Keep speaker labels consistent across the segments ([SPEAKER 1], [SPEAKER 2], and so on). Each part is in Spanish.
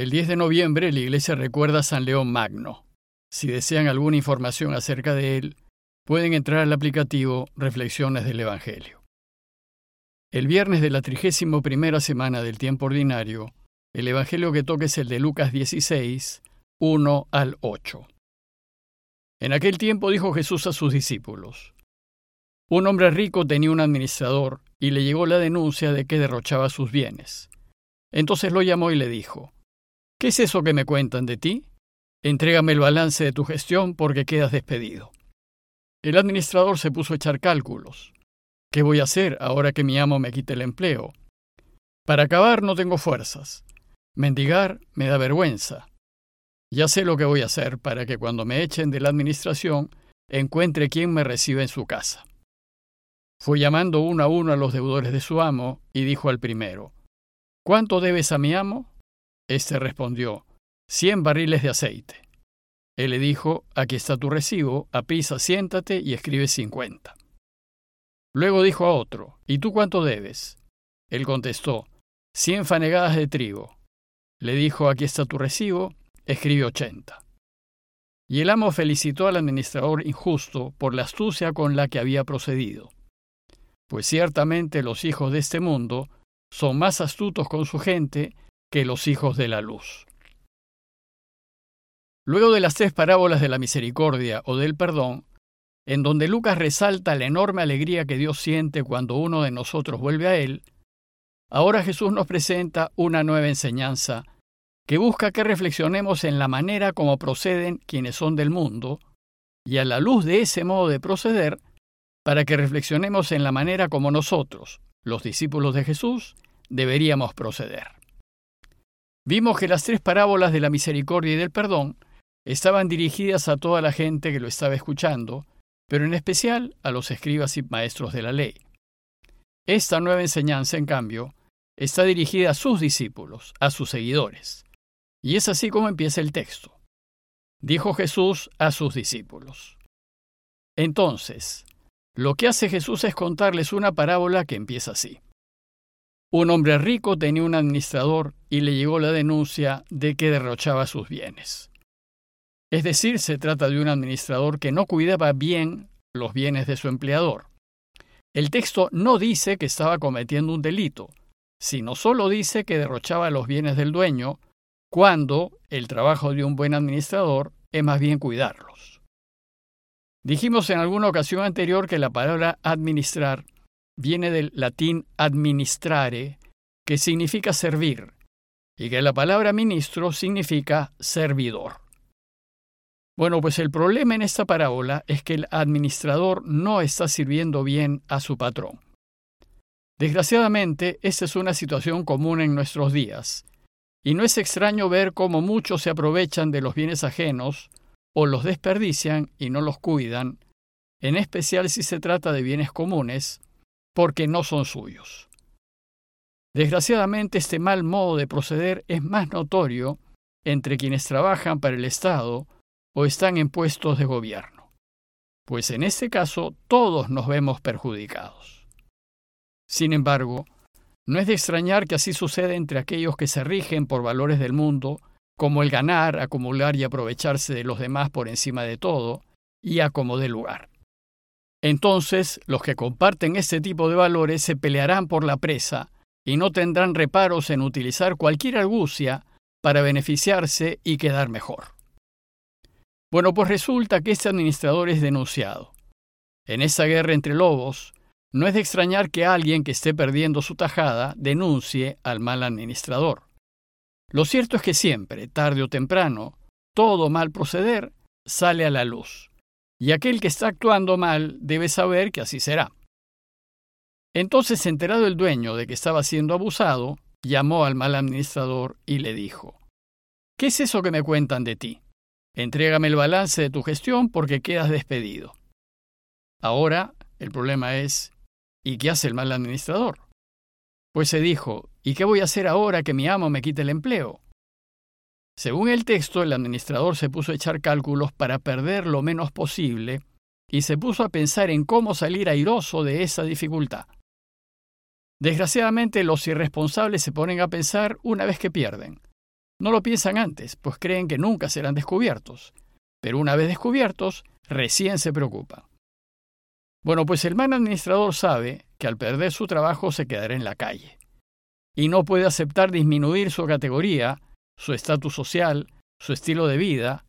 [SPEAKER 1] El 10 de noviembre la iglesia recuerda a San León Magno. Si desean alguna información acerca de él, pueden entrar al aplicativo Reflexiones del Evangelio. El viernes de la trigésimo primera semana del tiempo ordinario, el Evangelio que toca es el de Lucas 16, 1 al 8. En aquel tiempo dijo Jesús a sus discípulos, Un hombre rico tenía un administrador y le llegó la denuncia de que derrochaba sus bienes. Entonces lo llamó y le dijo, ¿Qué es eso que me cuentan de ti? Entrégame el balance de tu gestión porque quedas despedido. El administrador se puso a echar cálculos. ¿Qué voy a hacer ahora que mi amo me quite el empleo? Para acabar no tengo fuerzas. Mendigar me da vergüenza. Ya sé lo que voy a hacer para que cuando me echen de la administración encuentre quien me reciba en su casa. Fue llamando uno a uno a los deudores de su amo y dijo al primero, ¿Cuánto debes a mi amo? Este respondió, cien barriles de aceite. Él le dijo, aquí está tu recibo, apisa, siéntate y escribe cincuenta. Luego dijo a otro, ¿y tú cuánto debes? Él contestó, cien fanegadas de trigo. Le dijo, aquí está tu recibo, escribe ochenta. Y el amo felicitó al administrador injusto por la astucia con la que había procedido. Pues ciertamente los hijos de este mundo son más astutos con su gente que los hijos de la luz. Luego de las tres parábolas de la misericordia o del perdón, en donde Lucas resalta la enorme alegría que Dios siente cuando uno de nosotros vuelve a Él, ahora Jesús nos presenta una nueva enseñanza que busca que reflexionemos en la manera como proceden quienes son del mundo, y a la luz de ese modo de proceder, para que reflexionemos en la manera como nosotros, los discípulos de Jesús, deberíamos proceder. Vimos que las tres parábolas de la misericordia y del perdón estaban dirigidas a toda la gente que lo estaba escuchando, pero en especial a los escribas y maestros de la ley. Esta nueva enseñanza, en cambio, está dirigida a sus discípulos, a sus seguidores, y es así como empieza el texto. Dijo Jesús a sus discípulos. Entonces, lo que hace Jesús es contarles una parábola que empieza así. Un hombre rico tenía un administrador y le llegó la denuncia de que derrochaba sus bienes. Es decir, se trata de un administrador que no cuidaba bien los bienes de su empleador. El texto no dice que estaba cometiendo un delito, sino solo dice que derrochaba los bienes del dueño cuando el trabajo de un buen administrador es más bien cuidarlos. Dijimos en alguna ocasión anterior que la palabra administrar viene del latín administrare, que significa servir, y que la palabra ministro significa servidor. Bueno, pues el problema en esta parábola es que el administrador no está sirviendo bien a su patrón. Desgraciadamente, esta es una situación común en nuestros días, y no es extraño ver cómo muchos se aprovechan de los bienes ajenos o los desperdician y no los cuidan, en especial si se trata de bienes comunes, porque no son suyos. Desgraciadamente este mal modo de proceder es más notorio entre quienes trabajan para el Estado o están en puestos de gobierno, pues en este caso todos nos vemos perjudicados. Sin embargo, no es de extrañar que así suceda entre aquellos que se rigen por valores del mundo, como el ganar, acumular y aprovecharse de los demás por encima de todo, y a como lugar. Entonces, los que comparten este tipo de valores se pelearán por la presa y no tendrán reparos en utilizar cualquier argucia para beneficiarse y quedar mejor. Bueno, pues resulta que este administrador es denunciado. En esa guerra entre lobos, no es de extrañar que alguien que esté perdiendo su tajada denuncie al mal administrador. Lo cierto es que siempre, tarde o temprano, todo mal proceder sale a la luz, y aquel que está actuando mal debe saber que así será. Entonces, enterado el dueño de que estaba siendo abusado, llamó al mal administrador y le dijo, ¿Qué es eso que me cuentan de ti? Entrégame el balance de tu gestión porque quedas despedido. Ahora, el problema es, ¿Y qué hace el mal administrador? Pues se dijo, ¿y qué voy a hacer ahora que mi amo me quite el empleo? Según el texto, el administrador se puso a echar cálculos para perder lo menos posible y se puso a pensar en cómo salir airoso de esa dificultad. Desgraciadamente, los irresponsables se ponen a pensar una vez que pierden, No lo piensan antes, pues creen que nunca serán descubiertos, pero una vez descubiertos, recién se preocupan. Bueno, pues el mal administrador sabe que al perder su trabajo se quedará en la calle, y no puede aceptar disminuir su categoría, su estatus social, su estilo de vida,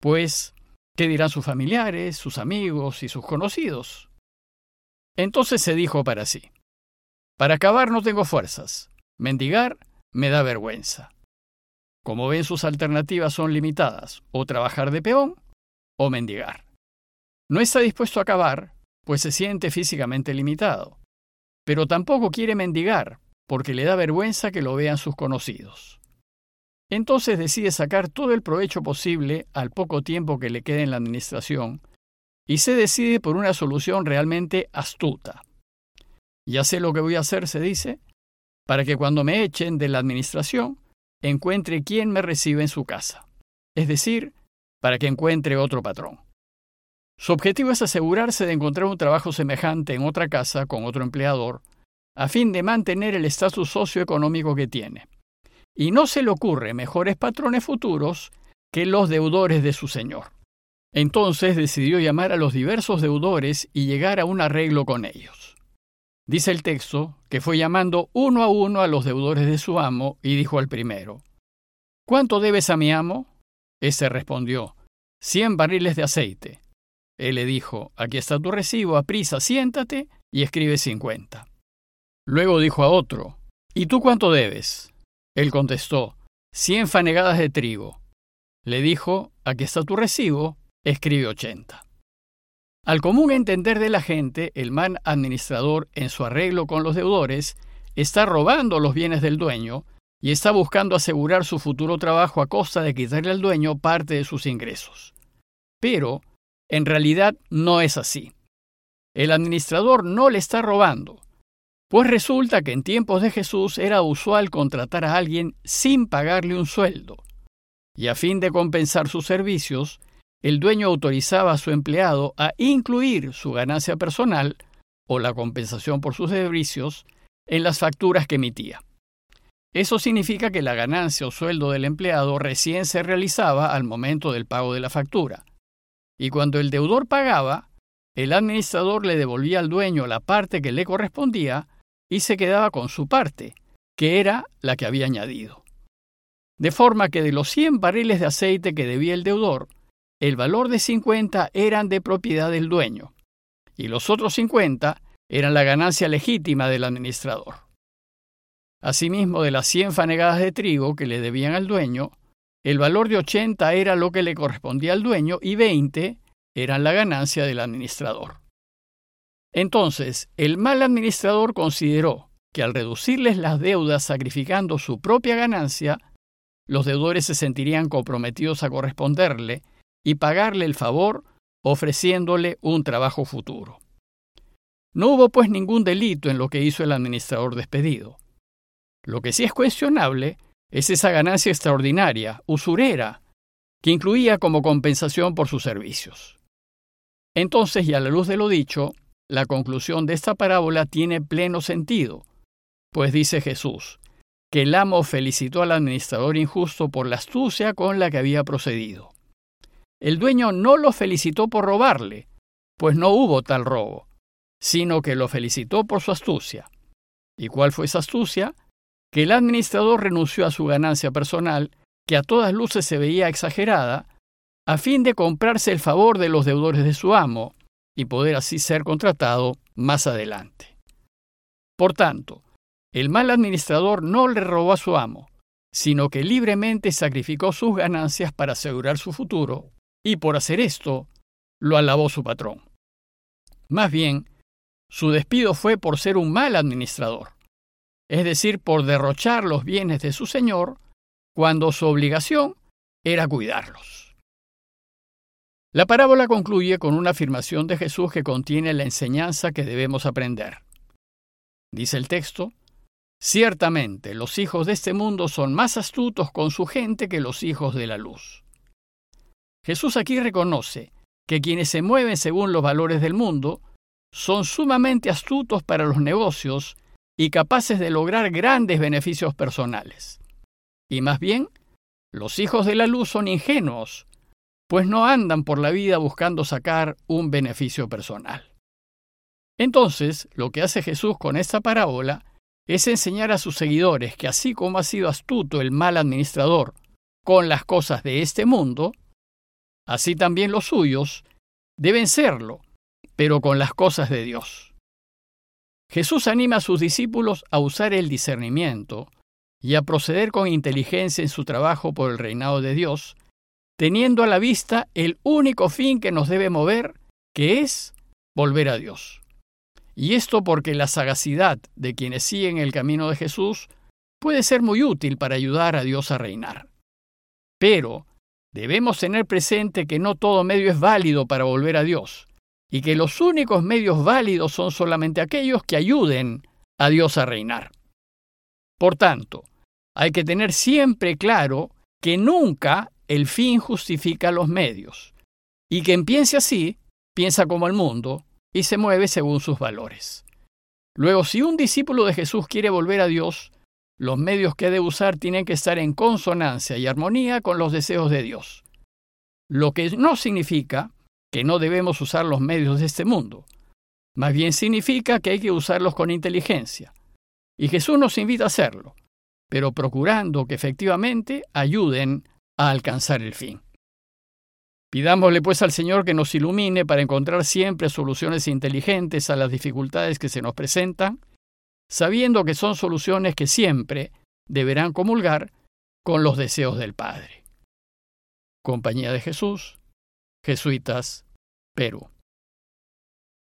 [SPEAKER 1] pues, ¿qué dirán sus familiares, sus amigos y sus conocidos? Entonces se dijo para sí, para acabar no tengo fuerzas, mendigar me da vergüenza. Como ven, sus alternativas son limitadas, o trabajar de peón o mendigar. No está dispuesto a acabar, pues se siente físicamente limitado, pero tampoco quiere mendigar, porque le da vergüenza que lo vean sus conocidos. Entonces decide sacar todo el provecho posible al poco tiempo que le queda en la administración y se decide por una solución realmente astuta. Ya sé lo que voy a hacer, se dice, para que cuando me echen de la administración encuentre quien me reciba en su casa, es decir, para que encuentre otro patrón. Su objetivo es asegurarse de encontrar un trabajo semejante en otra casa con otro empleador, a fin de mantener el estatus socioeconómico que tiene. Y no se le ocurre mejores patrones futuros que los deudores de su señor. Entonces decidió llamar a los diversos deudores y llegar a un arreglo con ellos. Dice el texto que fue llamando uno a uno a los deudores de su amo y dijo al primero, ¿Cuánto debes a mi amo? Ese respondió, cien barriles de aceite. Él le dijo, aquí está tu recibo, aprisa, siéntate y escribe cincuenta. Luego dijo a otro, ¿y tú cuánto debes? Él contestó, cien fanegadas de trigo. Le dijo, aquí está tu recibo, escribe ochenta. Al común entender de la gente, el mal administrador, en su arreglo con los deudores, está robando los bienes del dueño y está buscando asegurar su futuro trabajo a costa de quitarle al dueño parte de sus ingresos. Pero, en realidad, no es así. El administrador no le está robando, pues resulta que en tiempos de Jesús era usual contratar a alguien sin pagarle un sueldo, y a fin de compensar sus servicios, el dueño autorizaba a su empleado a incluir su ganancia personal o la compensación por sus servicios en las facturas que emitía. Eso significa que la ganancia o sueldo del empleado recién se realizaba al momento del pago de la factura. Y cuando el deudor pagaba, el administrador le devolvía al dueño la parte que le correspondía y se quedaba con su parte, que era la que había añadido. De forma que de los 100 barriles de aceite que debía el deudor, el valor de 50 eran de propiedad del dueño y los otros 50 eran la ganancia legítima del administrador. Asimismo, de las 100 fanegadas de trigo que le debían al dueño, el valor de 80 era lo que le correspondía al dueño y 20 eran la ganancia del administrador. Entonces, el mal administrador consideró que al reducirles las deudas sacrificando su propia ganancia, los deudores se sentirían comprometidos a corresponderle y pagarle el favor ofreciéndole un trabajo futuro. No hubo pues ningún delito en lo que hizo el administrador despedido. Lo que sí es cuestionable es esa ganancia extraordinaria, usurera, que incluía como compensación por sus servicios. Entonces, y a la luz de lo dicho, la conclusión de esta parábola tiene pleno sentido, pues dice Jesús, que el amo felicitó al administrador injusto por la astucia con la que había procedido. El dueño no lo felicitó por robarle, pues no hubo tal robo, sino que lo felicitó por su astucia. ¿Y cuál fue esa astucia? Que el administrador renunció a su ganancia personal, que a todas luces se veía exagerada, a fin de comprarse el favor de los deudores de su amo y poder así ser contratado más adelante. Por tanto, el mal administrador no le robó a su amo, sino que libremente sacrificó sus ganancias para asegurar su futuro y por hacer esto lo alabó su patrón. Más bien, su despido fue por ser un mal administrador, es decir, por derrochar los bienes de su señor cuando su obligación era cuidarlos. La parábola concluye con una afirmación de Jesús que contiene la enseñanza que debemos aprender. Dice el texto, Ciertamente los hijos de este mundo son más astutos con su gente que los hijos de la luz. Jesús aquí reconoce que quienes se mueven según los valores del mundo son sumamente astutos para los negocios y capaces de lograr grandes beneficios personales. Y más bien, Los hijos de la luz son ingenuos, pues no andan por la vida buscando sacar un beneficio personal. Entonces, lo que hace Jesús con esta parábola es enseñar a sus seguidores que así como ha sido astuto el mal administrador con las cosas de este mundo, así también los suyos deben serlo, pero con las cosas de Dios. Jesús anima a sus discípulos a usar el discernimiento y a proceder con inteligencia en su trabajo por el reinado de Dios, teniendo a la vista el único fin que nos debe mover, que es volver a Dios. Y esto porque la sagacidad de quienes siguen el camino de Jesús puede ser muy útil para ayudar a Dios a reinar. Pero debemos tener presente que no todo medio es válido para volver a Dios, y que los únicos medios válidos son solamente aquellos que ayuden a Dios a reinar. Por tanto, hay que tener siempre claro que nunca el fin justifica los medios, y quien piense así, piensa como el mundo y se mueve según sus valores. Luego, si un discípulo de Jesús quiere volver a Dios, los medios que debe usar tienen que estar en consonancia y armonía con los deseos de Dios. Lo que no significa que no debemos usar los medios de este mundo. Más bien significa que hay que usarlos con inteligencia. Y Jesús nos invita a hacerlo, pero procurando que efectivamente ayuden a alcanzar el fin. Pidámosle pues al Señor que nos ilumine para encontrar siempre soluciones inteligentes a las dificultades que se nos presentan, sabiendo que son soluciones que siempre deberán comulgar con los deseos del Padre. Compañía de Jesús, Jesuitas, Perú.